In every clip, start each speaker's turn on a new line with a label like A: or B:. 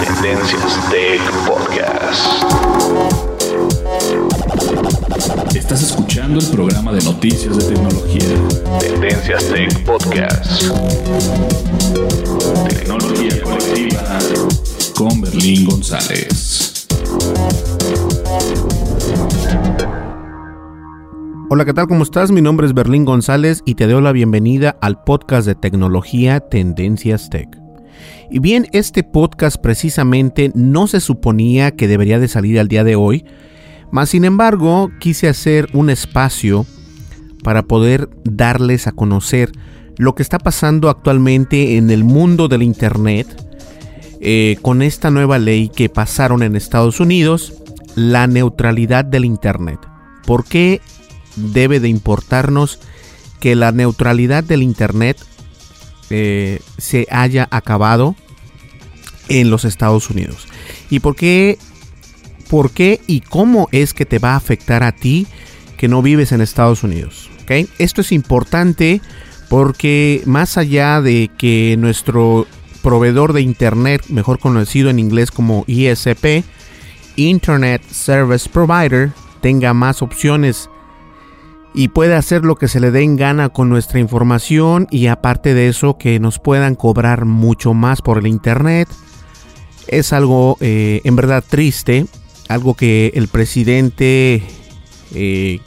A: Tendencias Tech Podcast. Estás escuchando el programa de noticias de tecnología. Tendencias Tech Podcast. Tecnología colectiva con Berlín González.
B: Hola, ¿qué tal? ¿Cómo estás? Mi nombre es Berlín González y te doy la bienvenida al podcast de tecnología Tendencias Tech. Y bien, este podcast precisamente no se suponía que debería de salir al día de hoy, mas sin embargo quise hacer un espacio para poder darles a conocer lo que está pasando actualmente en el mundo del Internet eh, con esta nueva ley que pasaron en Estados Unidos, la neutralidad del Internet. ¿Por qué debe de importarnos que la neutralidad del Internet eh, se haya acabado en los Estados Unidos? ¿Y por qué, por qué y cómo es que te va a afectar a ti que no vives en Estados Unidos? ¿okay? Esto es importante porque más allá de que nuestro proveedor de Internet, mejor conocido en inglés como ISP, Internet Service Provider, tenga más opciones y puede hacer lo que se le dé en gana con nuestra información y aparte de eso que nos puedan cobrar mucho más por el Internet. Es algo eh, en verdad triste, algo que el presidente, eh,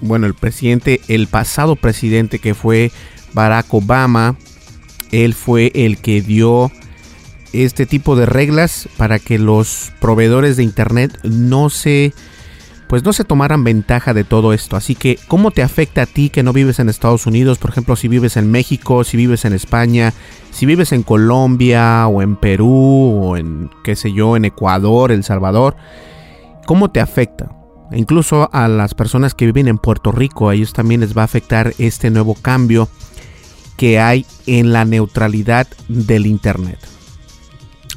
B: bueno, el presidente, el pasado presidente que fue Barack Obama, él fue el que dio este tipo de reglas para que los proveedores de internet no se pues no se tomaran ventaja de todo esto. Así que, ¿cómo te afecta a ti que no vives en Estados Unidos? Por ejemplo, si vives en México, si vives en España, si vives en Colombia o en Perú o en, qué sé yo, en Ecuador, El Salvador. ¿Cómo te afecta? Incluso a las personas que viven en Puerto Rico, a ellos también les va a afectar este nuevo cambio que hay en la neutralidad del Internet.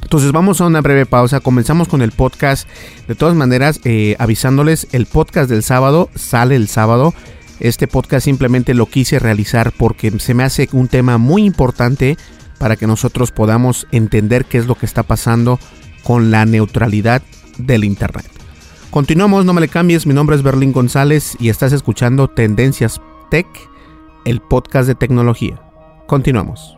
B: Entonces vamos a una breve pausa, comenzamos con el podcast. De todas maneras, eh, avisándoles, el podcast del sábado sale el sábado. Este podcast simplemente lo quise realizar porque se me hace un tema muy importante para que nosotros podamos entender qué es lo que está pasando con la neutralidad del Internet. Continuamos, no me le cambies, mi nombre es Berlín González y estás escuchando Tendencias Tech, el podcast de tecnología. Continuamos.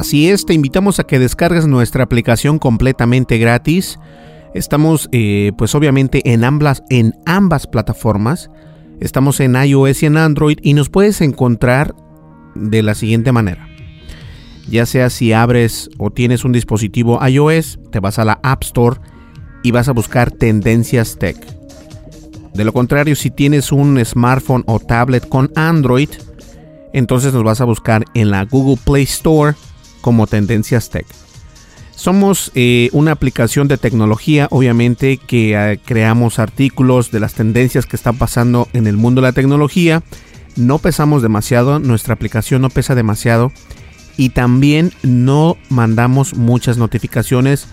B: Así es, te invitamos a que descargues nuestra aplicación completamente gratis. Estamos, eh, pues obviamente, en ambas, en ambas plataformas. Estamos en iOS y en Android y nos puedes encontrar de la siguiente manera. Ya sea si abres o tienes un dispositivo iOS, te vas a la App Store y vas a buscar Tendencias Tech. De lo contrario, si tienes un smartphone o tablet con Android, entonces nos vas a buscar en la Google Play Store como Tendencias Tech. Somos eh, una aplicación de tecnología, obviamente, que eh, creamos artículos de las tendencias que están pasando en el mundo de la tecnología. No pesamos demasiado, nuestra aplicación no pesa demasiado y también no mandamos muchas notificaciones.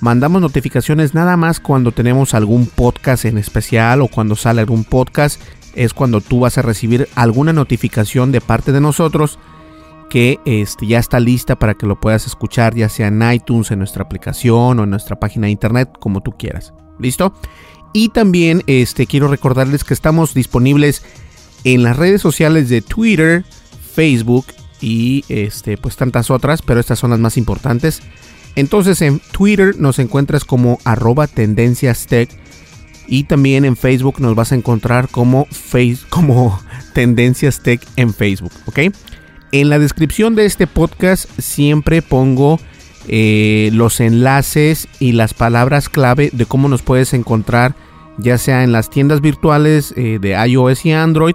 B: Mandamos notificaciones nada más cuando tenemos algún podcast en especial o cuando sale algún podcast. Es cuando tú vas a recibir alguna notificación de parte de nosotros que este, ya está lista para que lo puedas escuchar, ya sea en iTunes, en nuestra aplicación o en nuestra página de internet, como tú quieras. ¿Listo? Y también este, quiero recordarles que estamos disponibles en las redes sociales de Twitter, Facebook y este, pues tantas otras, pero estas son las más importantes. Entonces en Twitter nos encuentras como arroba tendencias tech y también en Facebook nos vas a encontrar como, face, como tendencias tech en Facebook, ¿ok? En la descripción de este podcast siempre pongo eh, los enlaces y las palabras clave de cómo nos puedes encontrar, ya sea en las tiendas virtuales eh, de iOS y Android,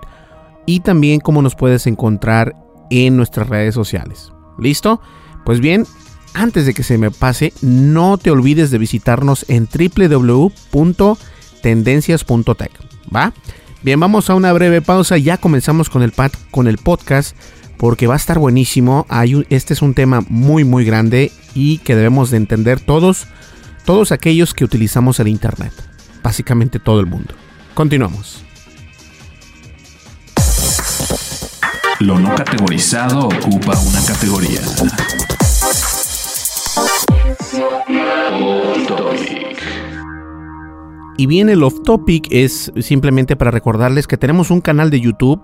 B: y también cómo nos puedes encontrar en nuestras redes sociales. ¿Listo? Pues bien, antes de que se me pase, no te olvides de visitarnos en www.tendencias.tech. ¿Va? Bien, vamos a una breve pausa. Ya comenzamos con el, con el podcast porque va a estar buenísimo. Hay este es un tema muy muy grande y que debemos de entender todos, todos aquellos que utilizamos el Internet. Básicamente todo el mundo. Continuamos.
A: Lo no categorizado ocupa una categoría.
B: Y bien, el off topic es simplemente para recordarles que tenemos un canal de YouTube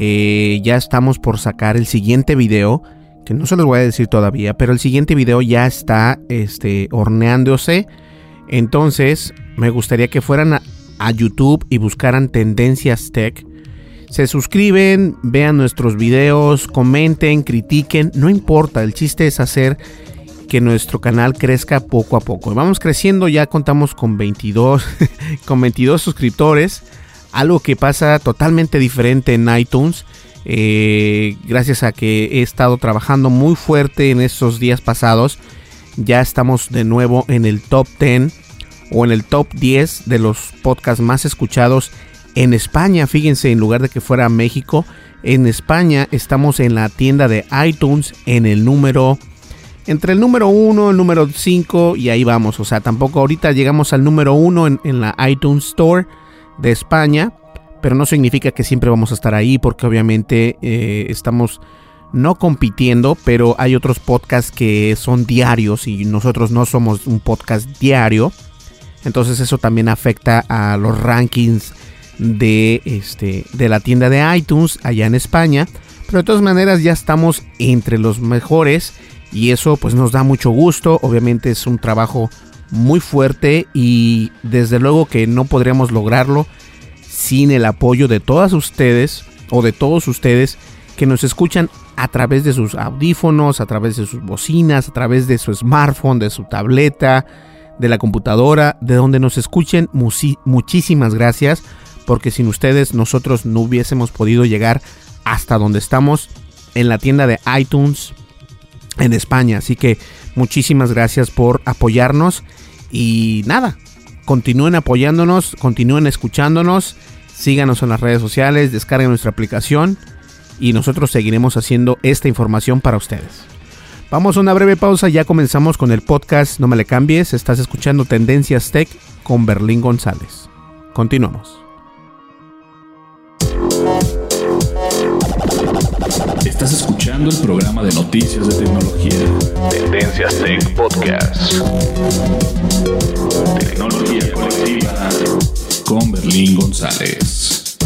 B: eh, ya estamos por sacar el siguiente video, que no se los voy a decir todavía, pero el siguiente video ya está este, horneándose. Entonces, me gustaría que fueran a, a YouTube y buscaran Tendencias Tech. Se suscriben, vean nuestros videos, comenten, critiquen, no importa, el chiste es hacer que nuestro canal crezca poco a poco. Vamos creciendo, ya contamos con 22, con 22 suscriptores algo que pasa totalmente diferente en iTunes. Eh, gracias a que he estado trabajando muy fuerte en estos días pasados, ya estamos de nuevo en el top 10 o en el top 10 de los podcasts más escuchados en España. Fíjense, en lugar de que fuera México, en España estamos en la tienda de iTunes en el número entre el número 1, el número 5 y ahí vamos. O sea, tampoco ahorita llegamos al número 1 en, en, la iTunes Store de España, pero no significa que siempre vamos a estar ahí porque obviamente eh, estamos no compitiendo, pero hay otros podcasts que son diarios y nosotros no somos un podcast diario. Entonces eso también afecta a los rankings de, este, de la tienda de iTunes allá en España. Pero de todas maneras ya estamos entre los mejores y eso pues nos da mucho gusto. Obviamente es un trabajo muy fuerte y desde luego que no podríamos lograrlo sin el apoyo de todas ustedes o de todos ustedes que nos escuchan a través de sus audífonos, a través de sus bocinas, a través de su smartphone, de su tableta, de la computadora, de donde nos escuchen. muchísimas gracias, porque sin ustedes nosotros no hubiésemos podido llegar hasta donde estamos en la tienda de iTunes en España. Así que muchísimas gracias por apoyarnos y nada, continúen apoyándonos, continúen escuchándonos, síganos en las redes sociales, descarguen nuestra aplicación y nosotros seguiremos haciendo esta información para ustedes. Vamos a una breve pausa, ya comenzamos con el podcast, no me le cambies, estás escuchando Tendencias Tech con Berlín González. Continuamos.
A: Escuchando el programa de noticias de tecnología. Tendencias Tech Podcast. Tecnología colectiva con Berlín González.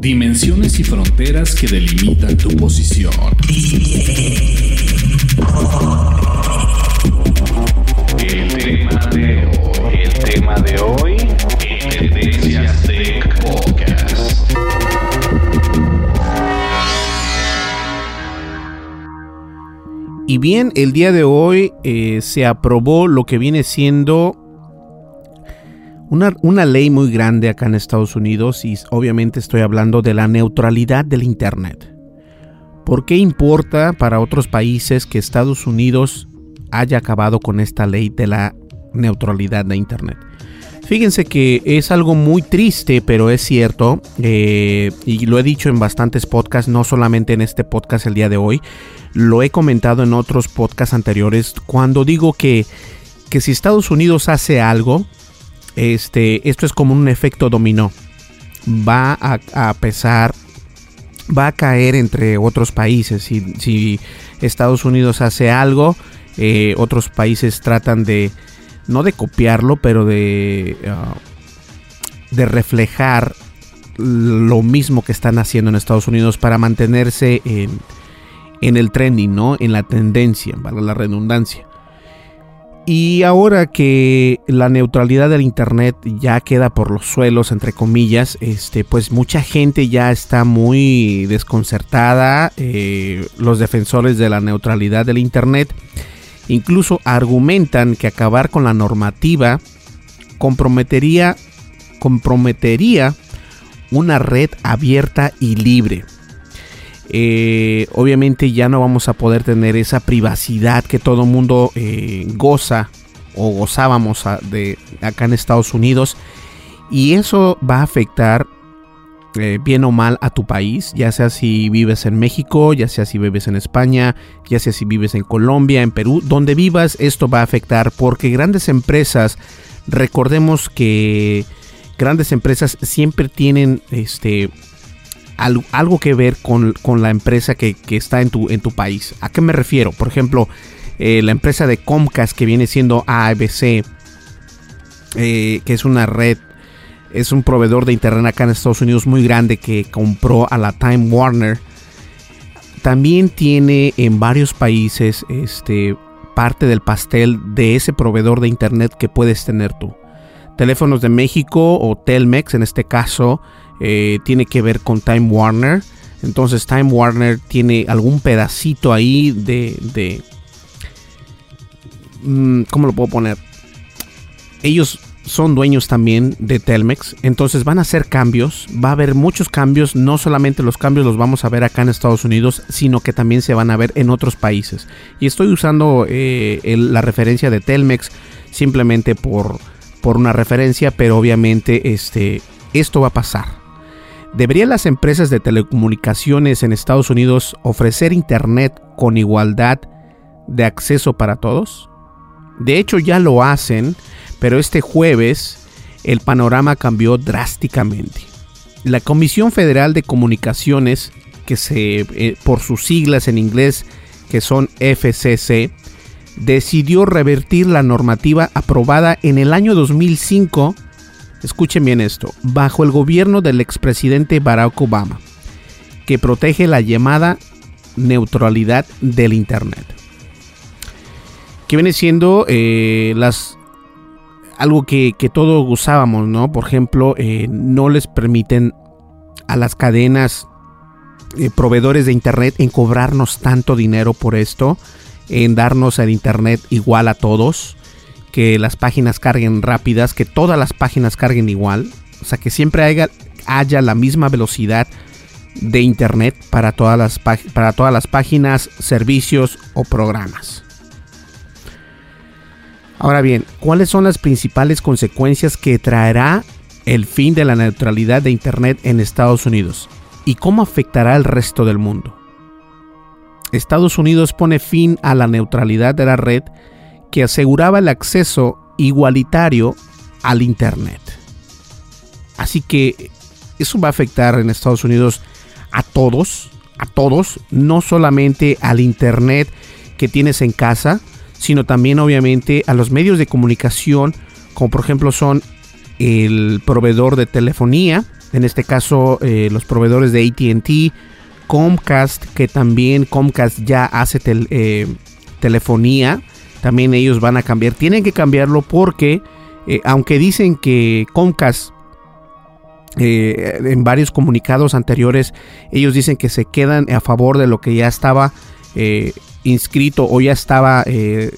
A: Dimensiones y fronteras que delimitan tu posición. El tema de hoy. El tema de hoy.
B: Y bien, el día de hoy eh, se aprobó lo que viene siendo una, una, ley muy grande acá en Estados Unidos y obviamente estoy hablando de la neutralidad del Internet. ¿Por qué importa para otros países que Estados Unidos haya acabado con esta ley de la neutralidad de Internet? Fíjense que es algo muy triste, pero es cierto, eh, y lo he dicho en bastantes podcasts, no solamente en este podcast el día de hoy, lo he comentado en otros podcasts anteriores, cuando digo que, que si Estados Unidos hace algo, este, esto es como un efecto dominó, va a, pesar, va a caer entre otros países, si, Estados Unidos hace algo, eh, otros países tratan de no de copiarlo, pero de, ah, de reflejar lo mismo que están haciendo en Estados Unidos para mantenerse en, en el trending, ¿no? En la tendencia, para la redundancia. Y ahora que la neutralidad del internet ya queda por los suelos, entre comillas, este, pues mucha gente ya está muy desconcertada. Eh, los defensores de la neutralidad del internet Incluso argumentan que acabar con la normativa comprometería, comprometería una red abierta y libre. Eh, obviamente ya no vamos a poder tener esa privacidad que todo mundo eh, goza o gozábamos de acá en Estados Unidos y eso va a afectar eh, bien o mal a tu país, ya sea si vives en México, ya sea si vives en España, ya sea si vives en Colombia, en Perú, donde vivas, esto va a afectar porque grandes empresas, recordemos que grandes empresas siempre tienen este algo, que ver con, la empresa que, está en tu, en tu país. ¿A qué me refiero? Por ejemplo, eh, la empresa de Comcast que viene siendo ABC, eh, que es una red es un proveedor de internet acá en Estados Unidos muy grande que compró a la Time Warner. También tiene en varios países este, parte del pastel de ese proveedor de internet que puedes tener tú. Teléfonos de México o Telmex en este caso eh, tiene que ver con Time Warner. Entonces Time Warner tiene algún pedacito ahí de... de mm, ¿Cómo lo puedo poner? Ellos son dueños también de Telmex, entonces van a hacer cambios, va a haber muchos cambios, no solamente los cambios los vamos a ver acá en Estados Unidos, sino que también se van a ver en otros países. Y estoy usando eh, la referencia de Telmex simplemente por, por una referencia, pero obviamente este, esto va a pasar. ¿Deberían las empresas de telecomunicaciones en Estados Unidos ofrecer Internet con igualdad de acceso para todos? De hecho ya lo hacen pero este jueves el panorama cambió drásticamente. La Comisión Federal de Comunicaciones, que se, eh, por sus siglas en inglés, que son FCC, decidió revertir la normativa aprobada en el año 2005, escuchen bien esto, bajo el gobierno del expresidente Barack Obama, que protege la llamada neutralidad del Internet. Que viene siendo eh, las algo que, todos usábamos, ¿no? Por ejemplo, eh, no les permiten a las cadenas eh, proveedores de internet en cobrarnos tanto dinero por esto, en darnos el internet igual a todos, que las páginas carguen rápidas, que todas las páginas carguen igual, o sea, que siempre haya, haya la misma velocidad de internet para todas las, para todas las páginas, servicios o programas. Ahora bien, ¿cuáles son las principales consecuencias que traerá el fin de la neutralidad de Internet en Estados Unidos? ¿Y cómo afectará al resto del mundo? Estados Unidos pone fin a la neutralidad de la red que aseguraba el acceso igualitario al Internet. Así que eso va a afectar en Estados Unidos a todos, a todos, no solamente al Internet que tienes en casa, sino también obviamente a los medios de comunicación, como por ejemplo son el proveedor de telefonía, en este caso eh, los proveedores de ATT, Comcast, que también Comcast ya hace eh, telefonía, también ellos van a cambiar, tienen que cambiarlo porque eh, aunque dicen que Comcast en varios comunicados anteriores ellos dicen que se quedan a favor de lo que ya estaba inscrito o ya estaba eh,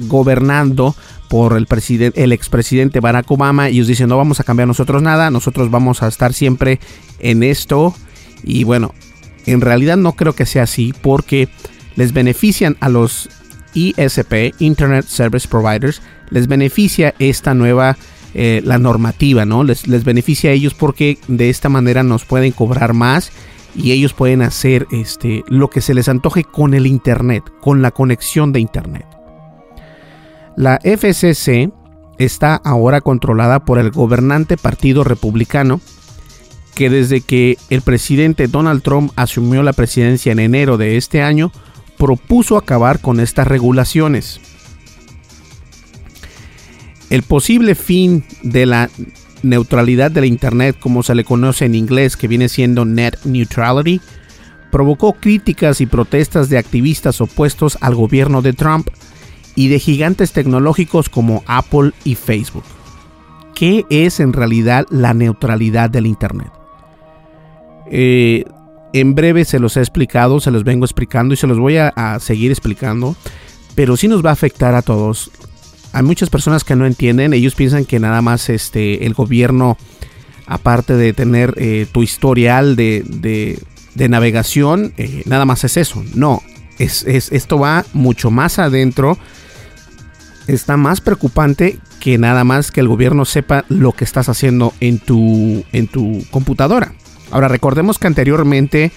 B: gobernando por el, presidente, el expresidente Barack Obama. Ellos dicen, no vamos a cambiar nosotros nada, nosotros vamos a estar siempre en esto. Y bueno, en realidad no creo que sea así porque les benefician a los ISP, Internet Service Providers, les beneficia esta nueva, eh, la normativa, ¿no? Les, les beneficia a ellos porque de esta manera nos pueden cobrar más y ellos pueden hacer este, lo que se les antoje con el Internet, con la conexión de Internet. La FCC está ahora controlada por el gobernante Partido Republicano, que desde que el presidente Donald Trump asumió la presidencia en enero de este año, propuso acabar con estas regulaciones. El posible fin de la neutralidad de la Internet, como se le conoce en inglés, que viene siendo net neutrality, provocó críticas y protestas de activistas opuestos al gobierno de Trump y de gigantes tecnológicos como Apple y Facebook. ¿Qué es en realidad la neutralidad del Internet? Eh, en breve se los he explicado, se los vengo explicando y se los voy a, seguir explicando, pero sí nos va a afectar a todos. Hay muchas personas que no entienden, ellos piensan que nada más este, el gobierno, aparte de tener eh, tu historial de, navegación, eh, nada más es eso. No, es, esto va mucho más adentro está más preocupante que nada más que el gobierno sepa lo que estás haciendo en tu, en tu computadora. Ahora, recordemos que anteriormente,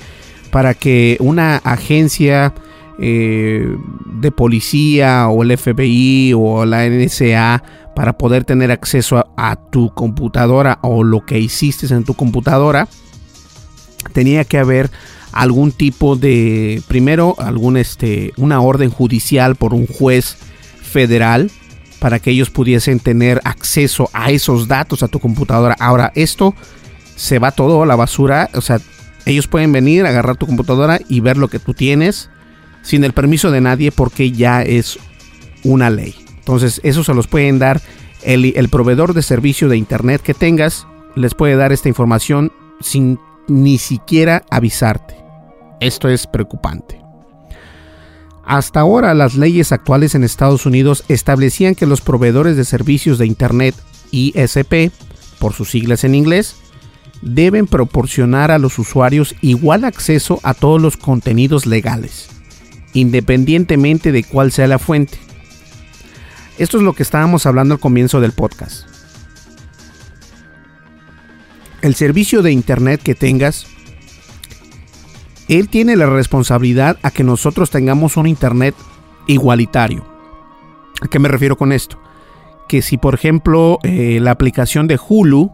B: para que una agencia eh, de policía o el FBI o la NSA, para poder tener acceso a, tu computadora o lo que hiciste en tu computadora, tenía que haber algún tipo de, primero, algún, este, una orden judicial por un juez federal para que ellos pudiesen tener acceso a esos datos a tu computadora. Ahora, esto se va todo a la basura. O sea, ellos pueden venir, agarrar tu computadora y ver lo que tú tienes sin el permiso de nadie porque ya es una ley. Entonces, eso se los pueden dar el, proveedor de servicio de internet que tengas. Les puede dar esta información sin ni siquiera avisarte. Esto es preocupante. Hasta ahora las leyes actuales en Estados Unidos establecían que los proveedores de servicios de Internet ISP, por sus siglas en inglés, deben proporcionar a los usuarios igual acceso a todos los contenidos legales, independientemente de cuál sea la fuente. Esto es lo que estábamos hablando al comienzo del podcast. El servicio de Internet que tengas él tiene la responsabilidad a que nosotros tengamos un Internet igualitario. ¿A qué me refiero con esto? Que si por ejemplo eh, la aplicación de Hulu,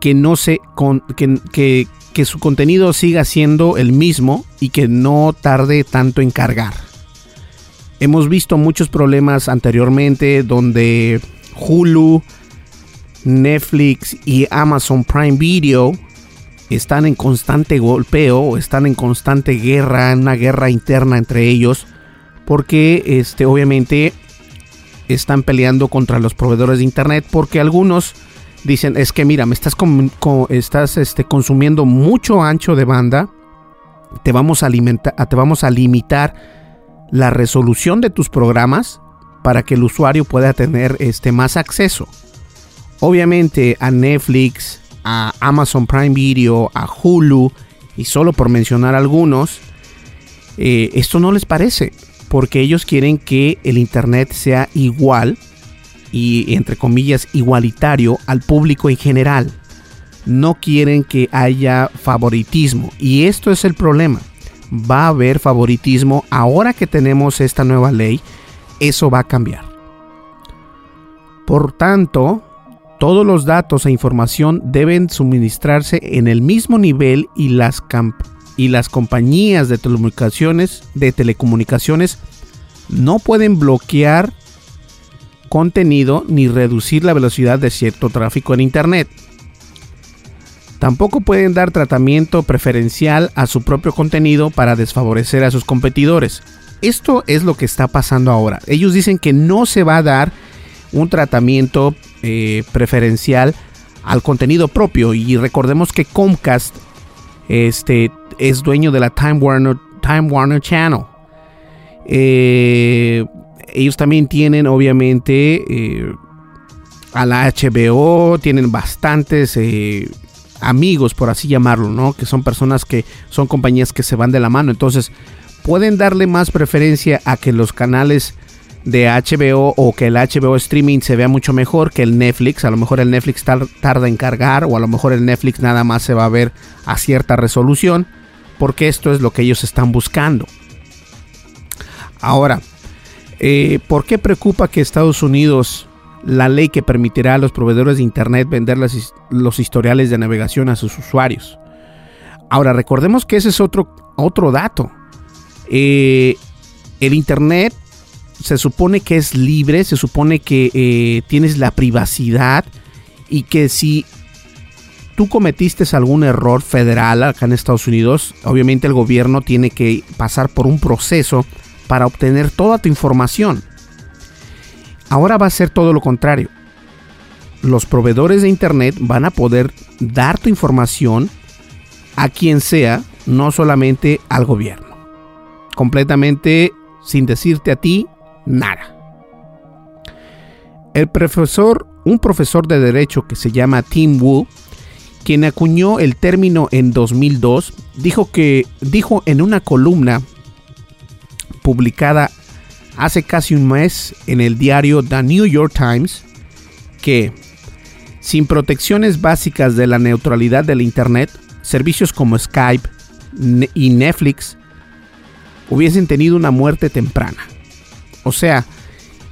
B: que no se que, que su contenido siga siendo el mismo y que no tarde tanto en cargar. Hemos visto muchos problemas anteriormente donde Hulu, Netflix y Amazon Prime Video están en constante golpeo, están en constante guerra, una guerra interna entre ellos, porque este, obviamente están peleando contra los proveedores de internet, porque algunos dicen, es que mira, me estás, estás este, consumiendo mucho ancho de banda, te vamos, a alimentar, te vamos a limitar la resolución de tus programas para que el usuario pueda tener este, más acceso. Obviamente a Netflix, a Amazon Prime Video, a Hulu, y solo por mencionar algunos, eh, esto no les parece, porque ellos quieren que el Internet sea igual y, entre comillas, igualitario al público en general. No quieren que haya favoritismo, y esto es el problema. Va a haber favoritismo ahora que tenemos esta nueva ley, eso va a cambiar. Por tanto, todos los datos e información deben suministrarse en el mismo nivel y las, y las compañías de telecomunicaciones, de telecomunicaciones no pueden bloquear contenido ni reducir la velocidad de cierto tráfico en Internet. Tampoco pueden dar tratamiento preferencial a su propio contenido para desfavorecer a sus competidores. Esto es lo que está pasando ahora. Ellos dicen que no se va a dar un tratamiento eh, preferencial al contenido propio. Y recordemos que Comcast este, es dueño de la Time Warner, Time Warner Channel. Eh, ellos también tienen, obviamente, eh, a la HBO, tienen bastantes eh, amigos, por así llamarlo, ¿no? Que son personas que son compañías que se van de la mano. Entonces, pueden darle más preferencia a que los canales de HBO o que el HBO streaming se vea mucho mejor que el Netflix. A lo mejor el Netflix tarda en cargar o a lo mejor el Netflix nada más se va a ver a cierta resolución porque esto es lo que ellos están buscando. Ahora, eh, ¿por qué preocupa que Estados Unidos, la ley que permitirá a los proveedores de Internet vender los historiales de navegación a sus usuarios? Ahora, recordemos que ese es otro, otro dato. Eh, el Internet se supone que es libre, se supone que eh, tienes la privacidad y que si tú cometiste algún error federal acá en Estados Unidos, obviamente el gobierno tiene que pasar por un proceso para obtener toda tu información. Ahora va a ser todo lo contrario. Los proveedores de Internet van a poder dar tu información a quien sea, no solamente al gobierno. Completamente sin decirte a ti nada. El profesor, un profesor de derecho que se llama Tim Wu, quien acuñó el término en 2002, dijo que dijo en una columna publicada hace casi un mes en el diario The New York Times que sin protecciones básicas de la neutralidad del Internet, servicios como Skype y Netflix hubiesen tenido una muerte temprana. O sea,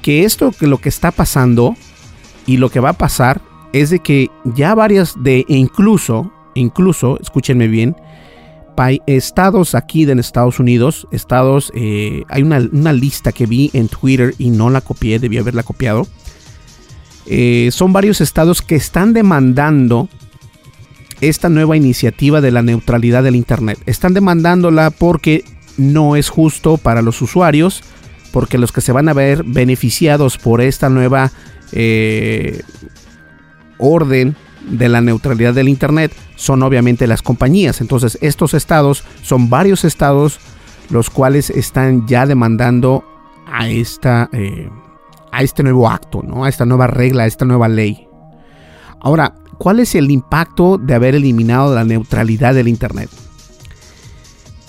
B: que esto que lo que está pasando y lo que va a pasar es de que ya varias de incluso, incluso, escúchenme bien, estados aquí en Estados Unidos, estados, eh, hay una, lista que vi en Twitter y no la copié, debí haberla copiado. Eh, son varios estados que están demandando esta nueva iniciativa de la neutralidad del Internet. Están demandándola porque no es justo para los usuarios porque los que se van a ver beneficiados por esta nueva eh, orden de la neutralidad del Internet son obviamente las compañías. Entonces estos estados son varios estados los cuales están ya demandando a, esta, eh, a este nuevo acto, ¿no? a esta nueva regla, a esta nueva ley. Ahora, ¿cuál es el impacto de haber eliminado la neutralidad del Internet?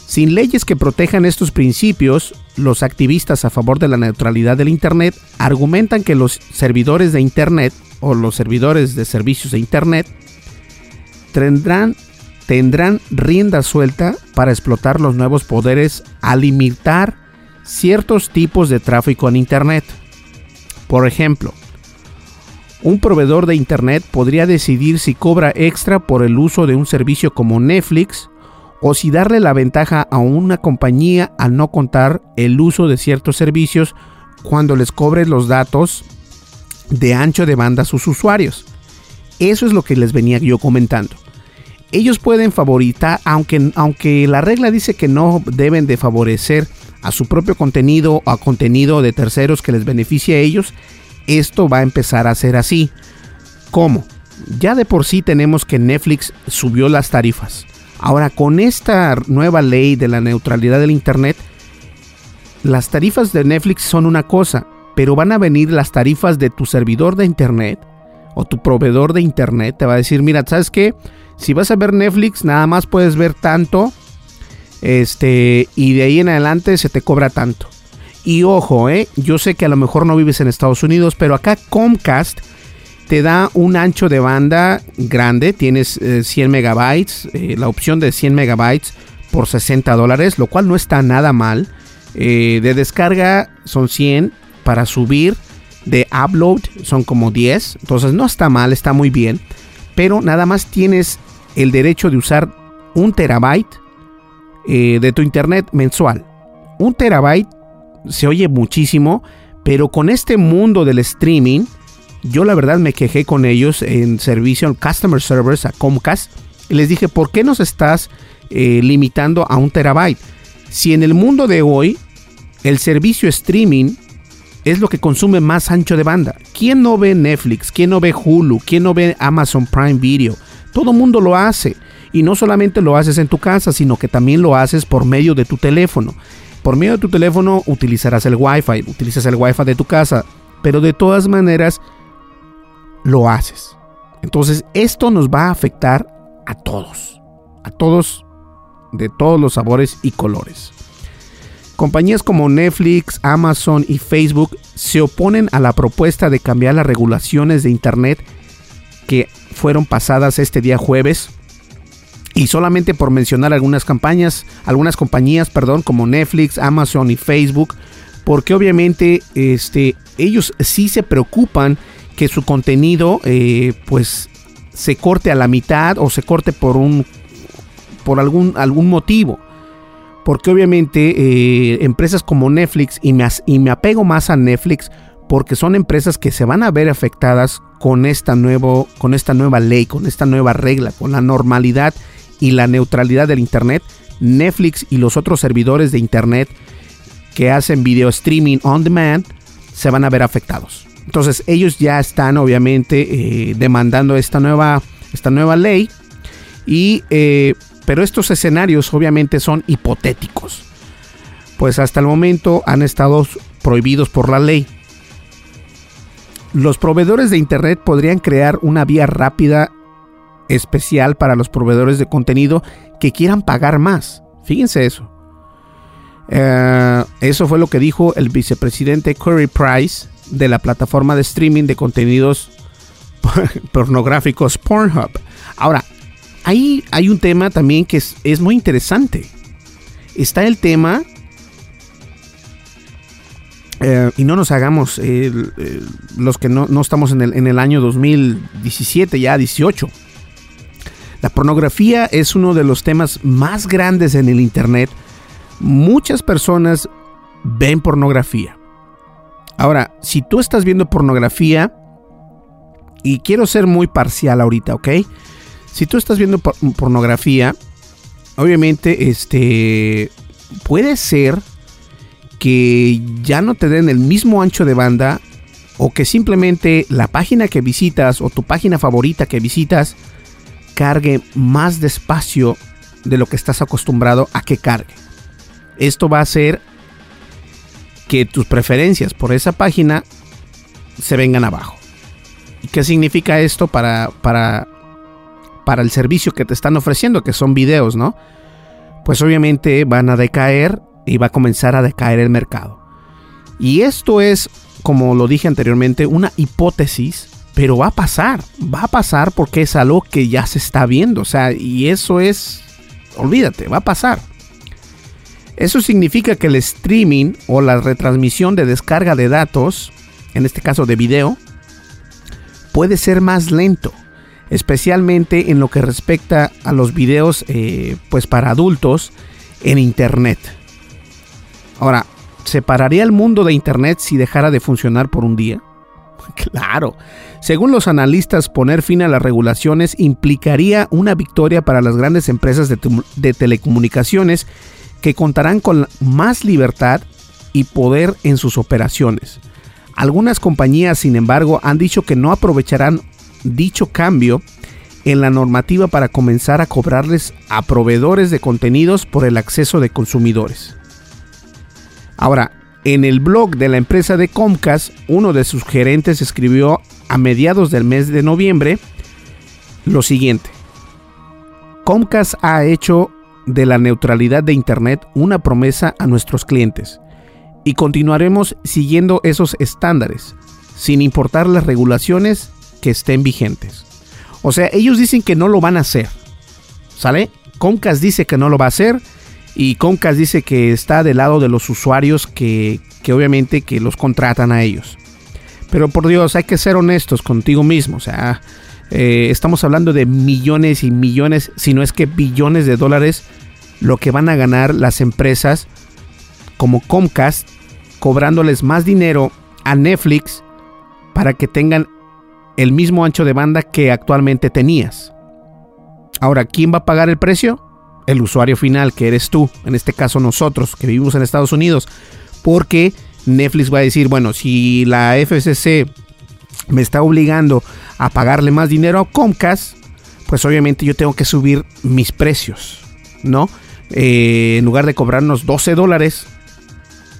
B: Sin leyes que protejan estos principios, los activistas a favor de la neutralidad del Internet argumentan que los servidores de Internet o los servidores de servicios de Internet tendrán, tendrán rienda suelta para explotar los nuevos poderes a limitar ciertos tipos de tráfico en Internet. Por ejemplo, un proveedor de Internet podría decidir si cobra extra por el uso de un servicio como Netflix o si darle la ventaja a una compañía al no contar el uso de ciertos servicios cuando les cobre los datos de ancho de banda a sus usuarios. Eso es lo que les venía yo comentando. Ellos pueden favoritar, aunque, aunque la regla dice que no deben de favorecer a su propio contenido o a contenido de terceros que les beneficie a ellos, esto va a empezar a ser así. ¿Cómo? Ya de por sí tenemos que Netflix subió las tarifas. Ahora, con esta nueva ley de la neutralidad del Internet, las tarifas de Netflix son una cosa, pero van a venir las tarifas de tu servidor de Internet o tu proveedor de Internet. Te va a decir, mira, ¿sabes qué? Si vas a ver Netflix, nada más puedes ver tanto, este, y de ahí en adelante se te cobra tanto. Y ojo, ¿eh? yo sé que a lo mejor no vives en Estados Unidos, pero acá Comcast te da un ancho de banda grande, tienes 100 eh, megabytes, eh, la opción de 100 megabytes por 60 dólares, lo cual no está nada mal. Eh, de descarga son 100, para subir de upload son como 10, entonces no está mal, está muy bien, pero nada más tienes el derecho de usar un terabyte de tu internet mensual. Un terabyte se oye muchísimo, pero con este mundo del streaming, yo la verdad me quejé con ellos en servicio, en Customer Service a Comcast, y les dije, ¿por qué nos estás eh, limitando a un terabyte? Si en el mundo de hoy el servicio streaming es lo que consume más ancho de banda. ¿Quién no ve Netflix? ¿Quién no ve Hulu? ¿Quién no ve Amazon Prime Video? Todo mundo lo hace. Y no solamente lo haces en tu casa, sino que también lo haces por medio de tu teléfono. Por medio de tu teléfono utilizarás el Wi-Fi, utilizas el Wi-Fi de tu casa, pero de todas maneras lo haces. Entonces esto nos va a afectar a todos, a todos de todos los sabores y colores. Compañías como Netflix, Amazon y Facebook se oponen a la propuesta de cambiar las regulaciones de Internet que fueron pasadas este día jueves. Y solamente por mencionar algunas campañas, algunas compañías, perdón, como Netflix, Amazon y Facebook, porque obviamente este, ellos sí se preocupan que su contenido eh, pues se corte a la mitad o se corte por un por algún, algún motivo. Porque obviamente eh, empresas como Netflix, y me, y me apego más a Netflix, porque son empresas que se van a ver afectadas con esta, nuevo, con esta nueva ley, con esta nueva regla, con la normalidad y la neutralidad del Internet. Netflix y los otros servidores de Internet que hacen video streaming on demand se van a ver afectados. Entonces ellos ya están obviamente eh, demandando esta nueva, esta nueva ley y eh, pero estos escenarios obviamente son hipotéticos, pues hasta el momento han estado prohibidos por la ley. Los proveedores de Internet podrían crear una vía rápida especial para los proveedores de contenido que quieran pagar más. Fíjense eso. Eh, eso fue lo que dijo el vicepresidente Curry Price de la plataforma de streaming de contenidos pornográficos Pornhub. Ahora, ahí hay un tema también que es, muy interesante. Está el tema, eh, y no nos hagamos los que no, estamos en el, en el, año 2017, ya 18. La pornografía es uno de los temas más grandes en el Internet. Muchas personas ven pornografía. Ahora, si tú estás viendo pornografía, y quiero ser muy parcial ahorita, ¿ok? Si tú estás viendo pornografía, obviamente, este, puede ser que ya no te den el mismo ancho de banda o que simplemente la página que visitas o tu página favorita que visitas cargue más despacio de lo que estás acostumbrado a que cargue. Esto va a hacer que tus preferencias por esa página se vengan abajo. ¿Y qué significa esto para, para para el servicio que te están ofreciendo, que son videos, ¿no? Pues obviamente van a decaer y va a comenzar a decaer el mercado. Y esto es, como lo dije anteriormente, una hipótesis, pero va a pasar, va a pasar porque es algo que ya se está viendo, o sea, y eso es, olvídate, va a pasar. Eso significa que el streaming o la retransmisión de descarga de datos, en este caso de video, puede ser más lento especialmente en lo que respecta a los videos eh, pues para adultos en internet. Ahora, ¿separaría el mundo de internet si dejara de funcionar por un día? Claro. Según los analistas, poner fin a las regulaciones implicaría una victoria para las grandes empresas de telecomunicaciones que contarán con más libertad y poder en sus operaciones. Algunas compañías, sin embargo, han dicho que no aprovecharán dicho cambio en la normativa para comenzar a cobrarles a proveedores de contenidos por el acceso de consumidores. Ahora, en el blog de la empresa de Comcast, uno de sus gerentes escribió a mediados del mes de noviembre lo siguiente. Comcast ha hecho de la neutralidad de Internet una promesa a nuestros clientes y continuaremos siguiendo esos estándares, sin importar las regulaciones que estén vigentes. O sea, ellos dicen que no lo van a hacer. ¿Sale? Comcast dice que no lo va a hacer y Comcast dice que está del lado de los usuarios que, que obviamente que los contratan a ellos. Pero por Dios, hay que ser honestos contigo mismo. O sea, eh, estamos hablando de millones y millones, si no es que billones de dólares, lo que van a ganar las empresas como Comcast, cobrándoles más dinero a Netflix para que tengan el mismo ancho de banda que actualmente tenías. Ahora, ¿quién va a pagar el precio? El usuario final, que eres tú, en este caso nosotros, que vivimos en Estados Unidos, porque Netflix va a decir, bueno, si la FCC me está obligando a pagarle más dinero a Comcast, pues obviamente yo tengo que subir mis precios, ¿no? Eh, en lugar de cobrarnos 12 dólares,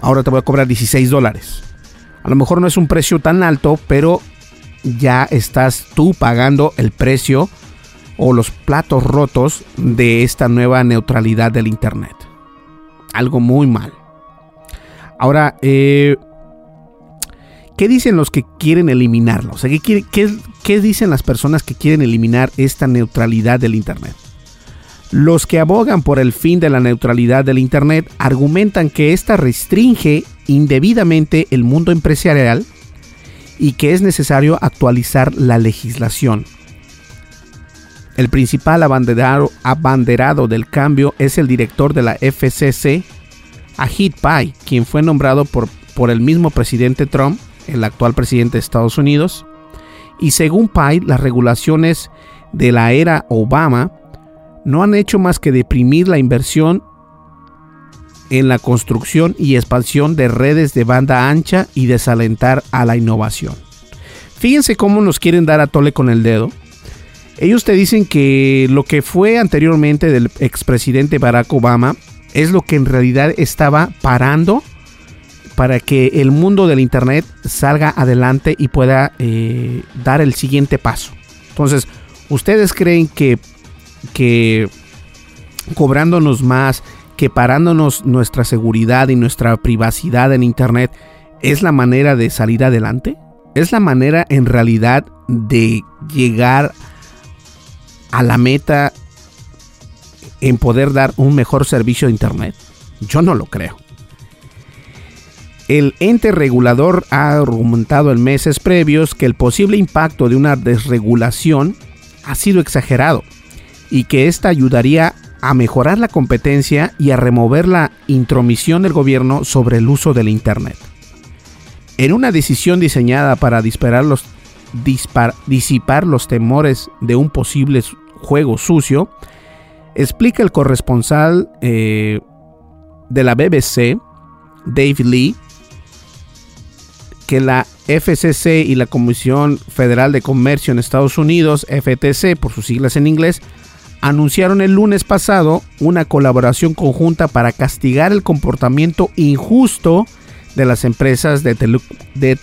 B: ahora te voy a cobrar 16 dólares. A lo mejor no es un precio tan alto, pero ya estás tú pagando el precio o los platos rotos de esta nueva neutralidad del Internet. Algo muy mal. Ahora, eh, ¿qué dicen los que quieren eliminarlo? ¿qué, qué dicen las personas que quieren eliminar esta neutralidad del Internet? Los que abogan por el fin de la neutralidad del Internet argumentan que esta restringe indebidamente el mundo empresarial y que es necesario actualizar la legislación. El principal abanderado, abanderado del cambio es el director de la FCC, Ajit Pai, quien fue nombrado por, por el mismo presidente Trump, el actual presidente de Estados Unidos. Y según Pai, las regulaciones de la era Obama no han hecho más que deprimir la inversión en la construcción y expansión de redes de banda ancha y desalentar a la innovación. Fíjense cómo nos quieren dar a tole con el dedo. Ellos te dicen que lo que fue anteriormente del expresidente Barack Obama es lo que en realidad estaba parando para que el mundo del Internet salga adelante y pueda eh, dar el siguiente paso. Entonces, ¿ustedes creen que, que cobrándonos más, que parándonos nuestra seguridad y nuestra privacidad en Internet es la manera de salir adelante? ¿Es la manera en realidad de llegar a la meta en poder dar un mejor servicio de Internet? Yo no lo creo. El ente regulador ha argumentado en meses previos que el posible impacto de una desregulación ha sido exagerado y que esta ayudaría a mejorar la competencia y a remover la intromisión del gobierno sobre el uso del Internet. En una decisión diseñada para disipar los temores de un posible juego sucio, explica el corresponsal eh, de la BBC, Dave Lee, que la FCC y la Comisión Federal de Comercio en Estados Unidos, FTC por sus siglas en inglés, anunciaron el lunes pasado una colaboración conjunta para castigar el comportamiento injusto de las empresas de,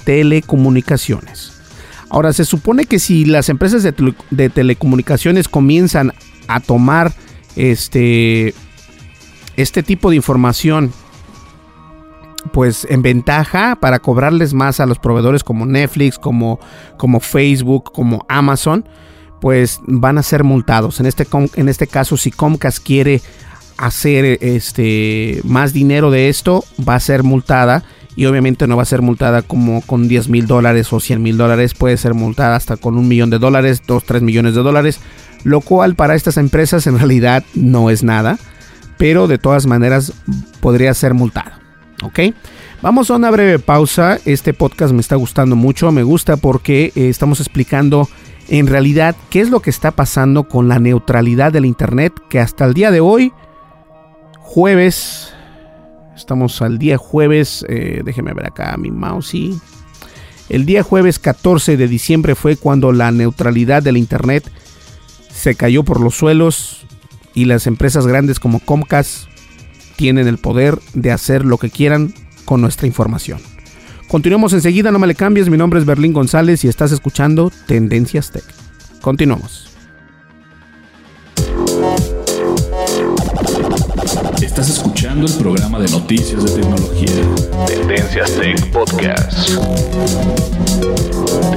B: telecomunicaciones. Ahora, se supone que si las empresas de, telecomunicaciones comienzan a tomar este, este tipo de información pues en ventaja para cobrarles más a los proveedores como Netflix, como, como Facebook, como Amazon, pues van a ser multados. En este, en este caso, si Comcast quiere hacer este, más dinero de esto, va a ser multada. Y obviamente no va a ser multada como con 10 mil dólares o 100 mil dólares, puede ser multada hasta con un millón de dólares, 2, 3 millones de dólares, lo cual para estas empresas en realidad no es nada, pero de todas maneras podría ser multada. ¿Ok? Vamos a una breve pausa. Este podcast me está gustando mucho. Me gusta porque eh, estamos explicando en realidad qué es lo que está pasando con la neutralidad del Internet que hasta el día de hoy, jueves, estamos al día jueves, eh, déjeme ver acá mi mouse. El día jueves 14 de diciembre fue cuando la neutralidad del Internet se cayó por los suelos y las empresas grandes como Comcast tienen el poder de hacer lo que quieran con nuestra información. Continuamos enseguida, no me le cambies. Mi nombre es Berlín González y estás escuchando Tendencias Tech. Continuamos.
A: Estás escuchando el programa de noticias de tecnología. Tendencias Tech Podcast.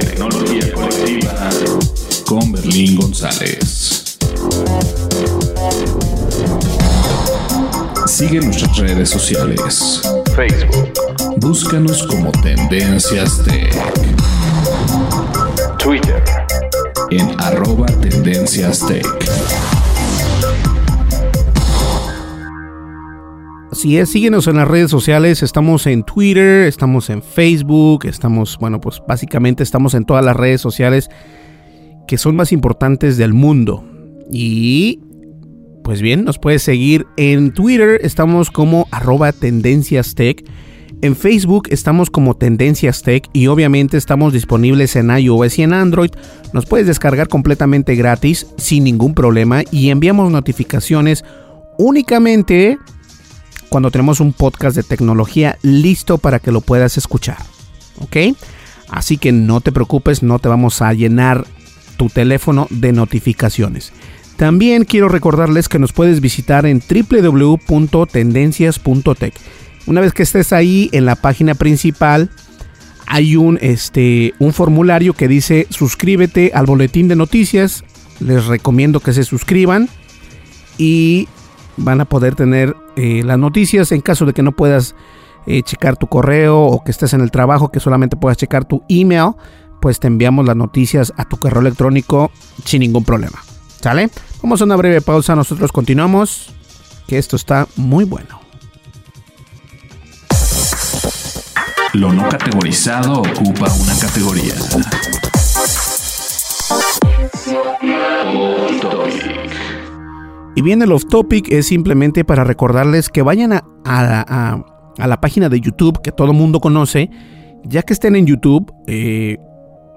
A: Tecnología colectiva con Berlín González. Sigue nuestras redes sociales. Facebook. Búscanos como Tendencias Tech. Twitter. En arroba Tendencias Tech.
B: Así es, síguenos en las redes sociales, estamos en Twitter, estamos en Facebook, estamos, bueno, pues básicamente estamos en todas las redes sociales que son más importantes del mundo. Y pues bien, nos puedes seguir en Twitter, estamos como arroba tendencias tech. En Facebook estamos como Tendencias Tech y obviamente estamos disponibles en iOS y en Android. Nos puedes descargar completamente gratis sin ningún problema y enviamos notificaciones únicamente cuando tenemos un podcast de tecnología listo para que lo puedas escuchar. ¿Ok? Así que no te preocupes, no te vamos a llenar tu teléfono de notificaciones. También quiero recordarles que nos puedes visitar en www.tendencias.tech. Una vez que estés ahí en la página principal, hay un, este, un formulario que dice suscríbete al boletín de noticias. Les recomiendo que se suscriban y van a poder tener eh, las noticias en caso de que no puedas eh, checar tu correo o que estés en el trabajo, que solamente puedas checar tu email, pues te enviamos las noticias a tu correo electrónico sin ningún problema. ¿Sale? Vamos a una breve pausa, nosotros continuamos, que esto está muy bueno.
A: Lo no categorizado ocupa una categoría.
B: Y bien, el off topic es simplemente para recordarles que vayan a, a, la página de YouTube que todo mundo conoce. Ya que estén en YouTube, eh,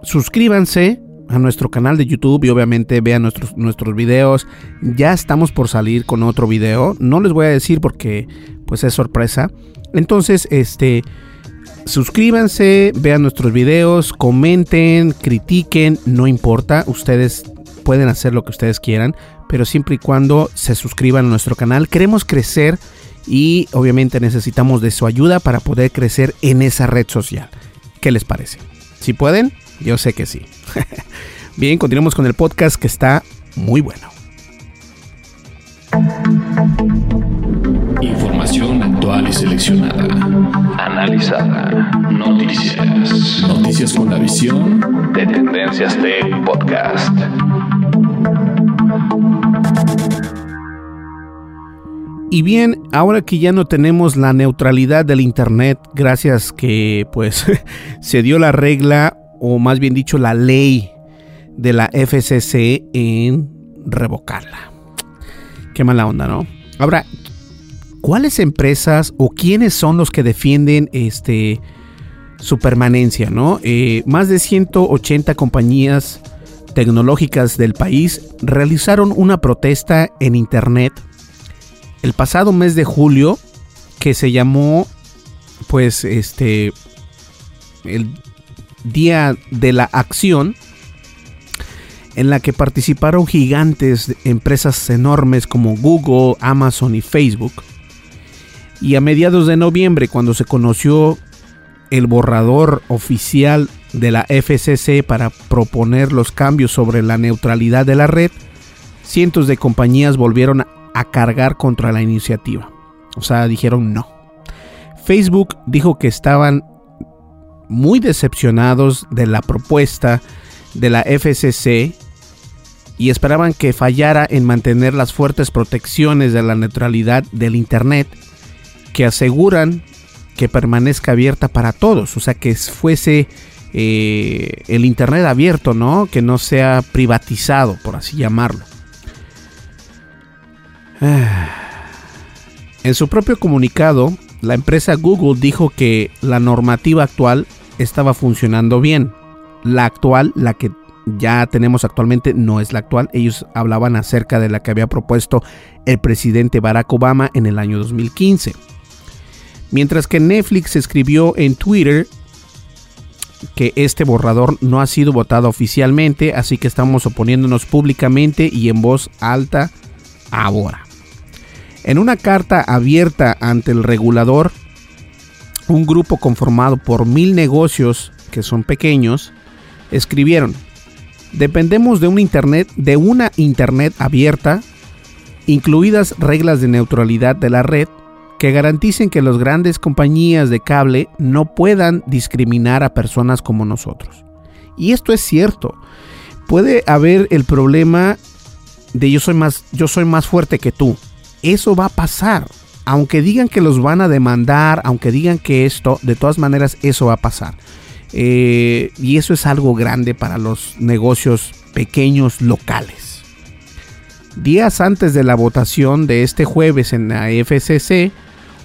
B: suscríbanse a nuestro canal de YouTube y obviamente vean nuestros, nuestros videos. Ya estamos por salir con otro video. No les voy a decir porque pues es sorpresa. Entonces, este suscríbanse, vean nuestros videos, comenten, critiquen, no importa, ustedes pueden hacer lo que ustedes quieran, pero siempre y cuando se suscriban a nuestro canal. Queremos crecer y obviamente necesitamos de su ayuda para poder crecer en esa red social. ¿Qué les parece? Si pueden, yo sé que sí. Bien, continuamos con el podcast que está muy bueno.
A: Información actual y seleccionada. Analizada. Noticias. Noticias con la visión de Tendencias Tech Podcast.
B: Y bien, ahora que ya no tenemos la neutralidad del internet, gracias que pues se dio la regla o más bien dicho la ley de la FCC en revocarla. Qué mala onda, ¿no? Ahora, ¿cuáles empresas o quiénes son los que defienden este su permanencia, no? Eh, más de 180 compañías tecnológicas del país realizaron una protesta en internet el pasado mes de julio que se llamó pues este el día de la acción en la que participaron gigantes, empresas enormes como Google, Amazon y Facebook. Y a mediados de noviembre, cuando se conoció el borrador oficial de la FCC para proponer los cambios sobre la neutralidad de la red, cientos de compañías volvieron a cargar contra la iniciativa. O sea, dijeron no. Facebook dijo que estaban muy decepcionados de la propuesta de la FCC y esperaban que fallara en mantener las fuertes protecciones de la neutralidad del Internet que aseguran que permanezca abierta para todos, o sea, que fuese eh, el Internet abierto, ¿no? Que no sea privatizado, por así llamarlo. En su propio comunicado, la empresa Google dijo que la normativa actual estaba funcionando bien. La actual, la que ya tenemos actualmente, no es la actual. Ellos hablaban acerca de la que había propuesto el presidente Barack Obama en el año 2015. Mientras que Netflix escribió en Twitter que este borrador no ha sido votado oficialmente, así que estamos oponiéndonos públicamente y en voz alta ahora. En una carta abierta ante el regulador, un grupo conformado por mil negocios que son pequeños escribieron: Dependemos de un internet, de una internet abierta, incluidas reglas de neutralidad de la red que garanticen que las grandes compañías de cable no puedan discriminar a personas como nosotros. Y esto es cierto. Puede haber el problema de yo soy más yo soy más fuerte que tú eso va a pasar. Aunque digan que los van a demandar, aunque digan que esto, de todas maneras eso va a pasar. Eh, y eso es algo grande para los negocios pequeños locales. Días antes de la votación de este jueves en la FCC,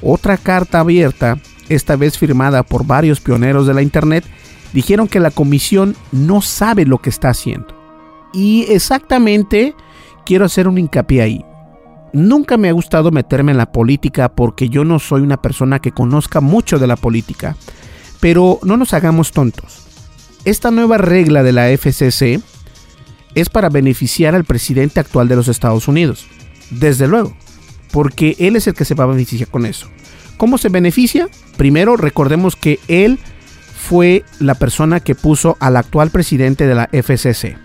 B: otra carta abierta esta vez firmada por varios pioneros de la Internet, dijeron que la comisión no sabe lo que está haciendo. Y exactamente quiero hacer un hincapié ahí. Nunca me ha gustado meterme en la política porque yo no soy una persona que conozca mucho de la política. Pero no nos hagamos tontos. Esta nueva regla de la FCC es para beneficiar al presidente actual de los Estados Unidos. Desde luego, porque él es el que se va a beneficiar con eso. ¿Cómo se beneficia? Primero, recordemos que él fue la persona que puso al actual presidente de la FCC.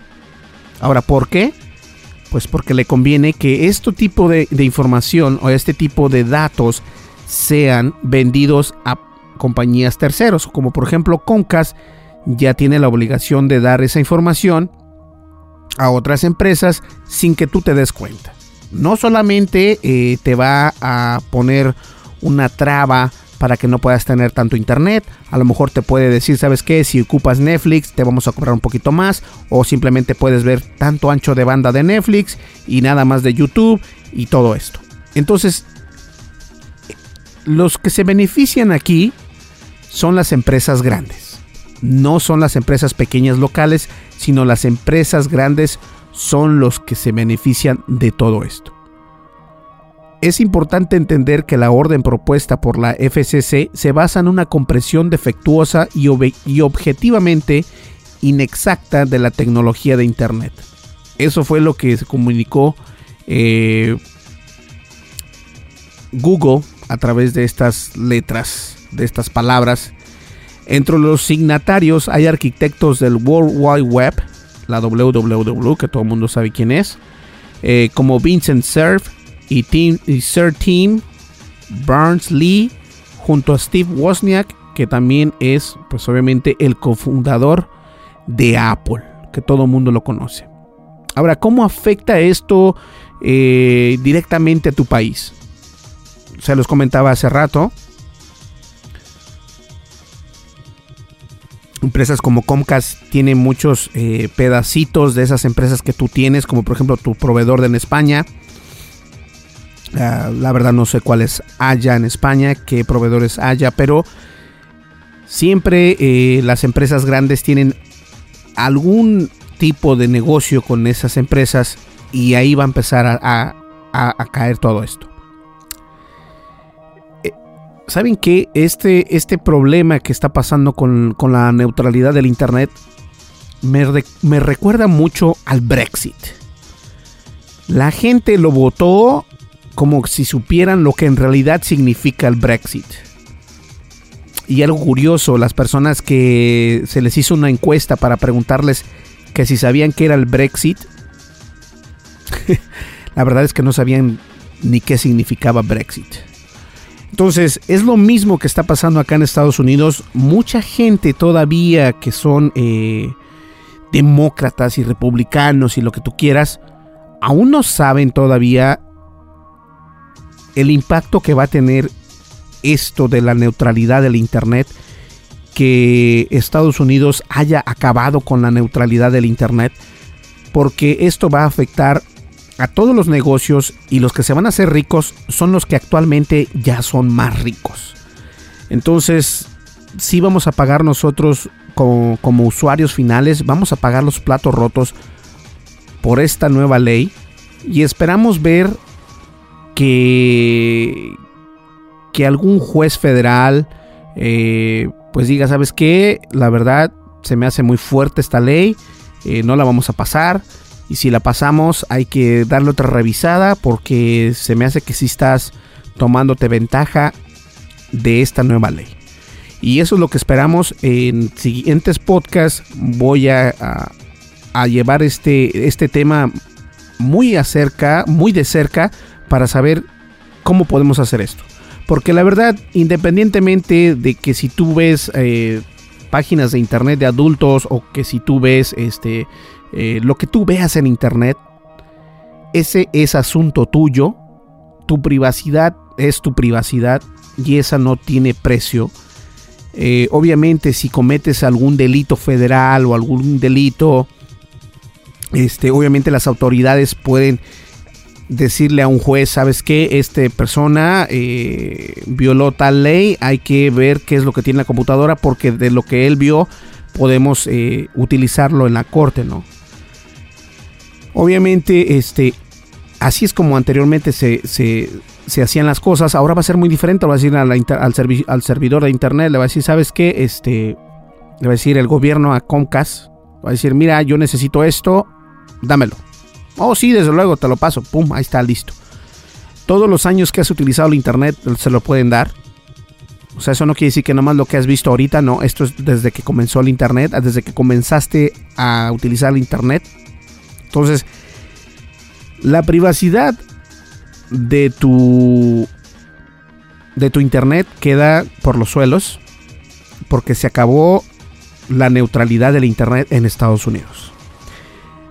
B: Ahora, ¿por qué? Pues porque le conviene que este tipo de, información o este tipo de datos sean vendidos a compañías terceros, como por ejemplo Comcast ya tiene la obligación de dar esa información a otras empresas sin que tú te des cuenta. No solamente eh, te va a poner una traba para que no puedas tener tanto internet. A lo mejor te puede decir, ¿sabes qué? Si ocupas Netflix, te vamos a cobrar un poquito más. O simplemente puedes ver tanto ancho de banda de Netflix y nada más de YouTube y todo esto. Entonces, los que se benefician aquí son las empresas grandes. No son las empresas pequeñas locales, sino las empresas grandes son los que se benefician de todo esto. Es importante entender que la orden propuesta por la FCC se basa en una compresión defectuosa y, objetivamente inexacta de la tecnología de Internet. Eso fue lo que se comunicó eh, Google a través de estas letras, de estas palabras. Entre los signatarios hay arquitectos del World Wide Web, la WWW, que todo el mundo sabe quién es, eh, como Vincent Cerf, y, Sir Tim Barnes-Lee junto a Steve Wozniak, que también es, pues obviamente, el cofundador de Apple, que todo el mundo lo conoce. Ahora, ¿cómo afecta esto eh, directamente a tu país? Se los comentaba hace rato. Empresas como Comcast tienen muchos eh, pedacitos de esas empresas que tú tienes, como por ejemplo tu proveedor en España. La verdad no sé cuáles haya en España, qué proveedores haya, pero siempre eh, las empresas grandes tienen algún tipo de negocio con esas empresas y ahí va a empezar a, caer todo esto. Eh, ¿Saben qué? Este, este problema que está pasando con, la neutralidad del Internet me, me recuerda mucho al Brexit. La gente lo votó como si supieran lo que en realidad significa el Brexit. Y algo curioso, las personas que se les hizo una encuesta para preguntarles que si sabían qué era el Brexit, la verdad es que no sabían ni qué significaba Brexit. Entonces, es lo mismo que está pasando acá en Estados Unidos. Mucha gente todavía que son eh, demócratas y republicanos y lo que tú quieras, aún no saben todavía el impacto que va a tener esto de la neutralidad del Internet, que Estados Unidos haya acabado con la neutralidad del Internet, porque esto va a afectar a todos los negocios y los que se van a hacer ricos son los que actualmente ya son más ricos. Entonces, si vamos a pagar nosotros como, como usuarios finales, vamos a pagar los platos rotos por esta nueva ley y esperamos ver que, que algún juez federal eh, pues diga, ¿sabes qué? La verdad se me hace muy fuerte esta ley, eh, no la vamos a pasar. Y si la pasamos hay que darle otra revisada porque se me hace que si estás tomándote ventaja de esta nueva ley. Y eso es lo que esperamos en siguientes podcasts. Voy a, a, llevar este, este tema muy acerca, muy de cerca para saber cómo podemos hacer esto. Porque la verdad, independientemente de que si tú ves eh, páginas de internet de adultos o que si tú ves este, eh, lo que tú veas en internet, ese es asunto tuyo. Tu privacidad es tu privacidad y esa no tiene precio. Eh, obviamente si cometes algún delito federal o algún delito, este, obviamente las autoridades pueden decirle a un juez, sabes que esta persona eh, violó tal ley, hay que ver qué es lo que tiene la computadora porque de lo que él vio podemos eh, utilizarlo en la corte, ¿no? Obviamente, este, así es como anteriormente se, se, hacían las cosas. Ahora va a ser muy diferente. Va a decir al, al, servidor de internet, le va a decir, ¿sabes qué? Este, le va a decir el gobierno a Comcast, va a decir, mira, yo necesito esto, dámelo. Oh, sí, desde luego, te lo paso. Pum, ahí está, listo. Todos los años que has utilizado el internet se lo pueden dar. O sea, eso no quiere decir que nomás lo que has visto ahorita, no. Esto es desde que comenzó el internet, desde que comenzaste a utilizar el internet. Entonces, la privacidad de tu de tu internet queda por los suelos porque se acabó la neutralidad del internet en Estados Unidos.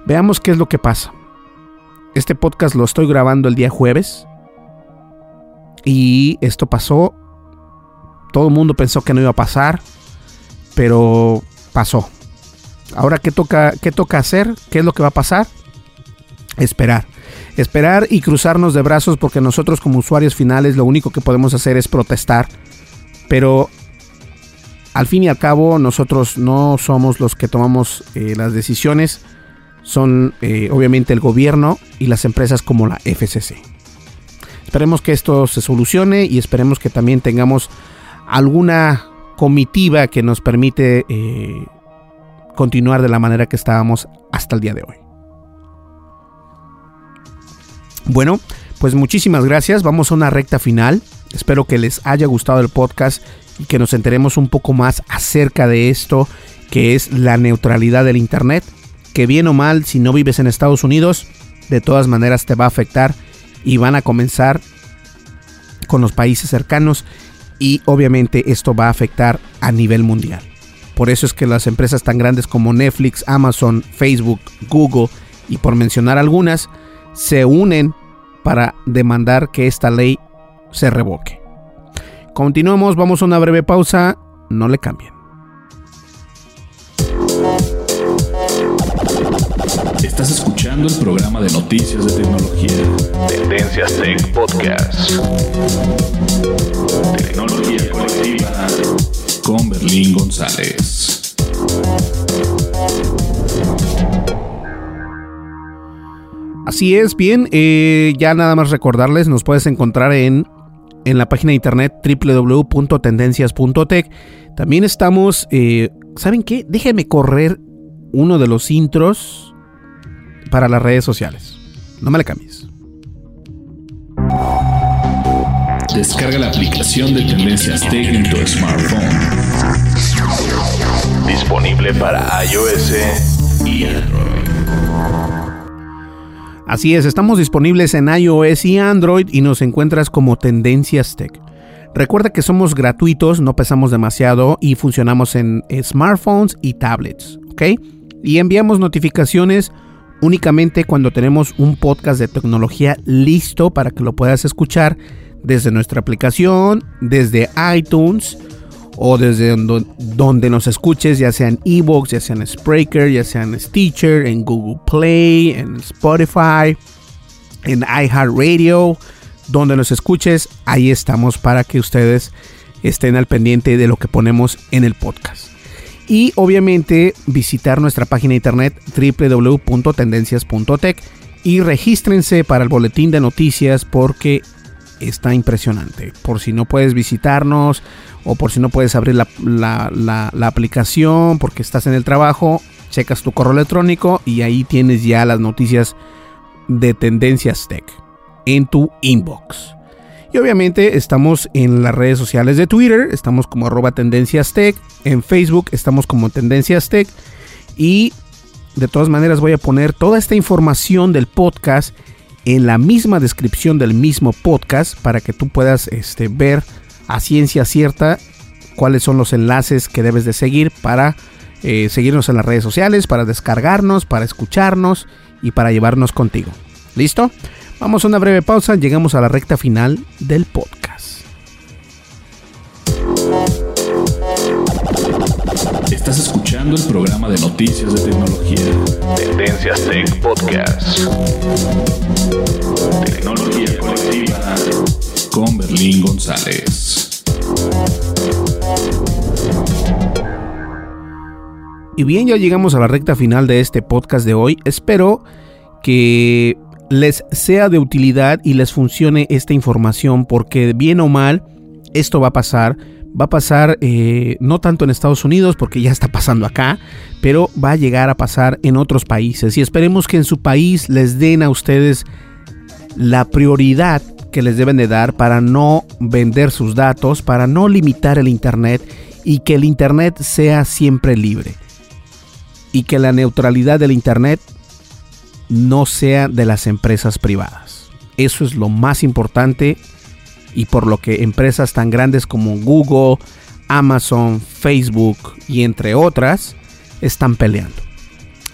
B: Veamos qué es lo que pasa. Este podcast lo estoy grabando el día jueves y esto pasó. Todo el mundo pensó que no iba a pasar, pero pasó. Ahora, ¿qué toca, qué toca hacer? ¿Qué es lo que va a pasar? Esperar. Esperar y cruzarnos de brazos porque nosotros como usuarios finales lo único que podemos hacer es protestar. Pero al fin y al cabo nosotros no somos los que tomamos eh, las decisiones. Son eh, obviamente el gobierno y las empresas como la FCC. Esperemos que esto se solucione y esperemos que también tengamos alguna comitiva que nos permite eh, continuar de la manera que estábamos hasta el día de hoy. Bueno, pues muchísimas gracias. Vamos a una recta final. Espero que les haya gustado el podcast y que nos enteremos un poco más acerca de esto que es la neutralidad del Internet. Que bien o mal, si no vives en Estados Unidos, de todas maneras te va a afectar y van a comenzar con los países cercanos y obviamente esto va a afectar a nivel mundial. Por eso es que las empresas tan grandes como Netflix, Amazon, Facebook, Google y por mencionar algunas, se unen para demandar que esta ley se revoque. Continuamos, vamos a una breve pausa, no le cambien.
A: Estás escuchando el programa de noticias de tecnología. Tendencias Tech Podcast. Tecnología colectiva con Berlín González.
B: Así es, bien, eh, ya nada más recordarles, nos puedes encontrar en, en la página de internet www.tendencias.tech. También estamos, eh, ¿saben qué? Déjenme correr uno de los intros para las redes sociales. No me la cambies.
A: Descarga la aplicación de Tendencias Tech en tu smartphone. Disponible para iOS y Android.
B: Así es, estamos disponibles en iOS y Android y nos encuentras como Tendencias Tech. Recuerda que somos gratuitos, no pesamos demasiado y funcionamos en smartphones y tablets, ¿ok? Y enviamos notificaciones únicamente cuando tenemos un podcast de tecnología listo para que lo puedas escuchar desde nuestra aplicación, desde iTunes o desde donde, nos escuches, ya sea en Evox, ya sea en Spreaker, ya sea en Stitcher, en Google Play, en Spotify, en iHeartRadio, donde nos escuches, ahí estamos para que ustedes estén al pendiente de lo que ponemos en el podcast. Y obviamente visitar nuestra página internet www.tendencias.tech y regístrense para el boletín de noticias porque está impresionante. Por si no puedes visitarnos o por si no puedes abrir la, aplicación porque estás en el trabajo, checas tu correo electrónico y ahí tienes ya las noticias de Tendencias Tech en tu inbox. Y obviamente estamos en las redes sociales de Twitter, estamos como arroba Tendencias Tech, en Facebook estamos como Tendencias Tech y de todas maneras voy a poner toda esta información del podcast en la misma descripción del mismo podcast para que tú puedas este, ver a ciencia cierta cuáles son los enlaces que debes de seguir para eh, seguirnos en las redes sociales, para descargarnos, para escucharnos y para llevarnos contigo. ¿Listo? Vamos a una breve pausa, llegamos a la recta final del podcast.
A: Estás escuchando el programa de noticias de tecnología. Tendencias Tech Podcast. Tecnología colectiva con Berlín González.
B: Y bien, ya llegamos a la recta final de este podcast de hoy. Espero que les sea de utilidad y les funcione esta información porque bien o mal esto va a pasar. Va a pasar eh, no tanto en Estados Unidos porque ya está pasando acá, pero va a llegar a pasar en otros países y esperemos que en su país les den a ustedes la prioridad que les deben de dar para no vender sus datos, para no limitar el Internet y que el Internet sea siempre libre. Y que la neutralidad del Internet no sea de las empresas privadas. Eso es lo más importante y por lo que empresas tan grandes como Google, Amazon, Facebook y entre otras están peleando.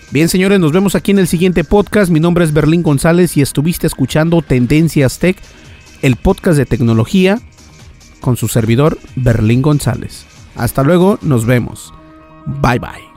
B: Bien señores, nos vemos aquí en el siguiente podcast. Mi nombre es Berlín González y estuviste escuchando Tendencias Tech, el podcast de tecnología con su servidor Berlín González. Hasta luego, nos vemos. Bye bye.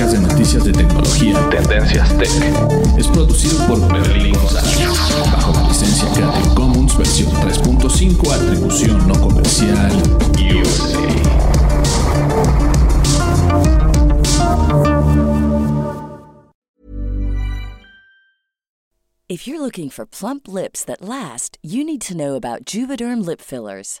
A: Podcast de noticias de tecnología Tendencias Tech es producido por Berlín González bajo la licencia Creative Commons versión 3.5 atribución no comercial USA.
C: If you're looking for plump lips that last, you need to know about Juvederm lip fillers.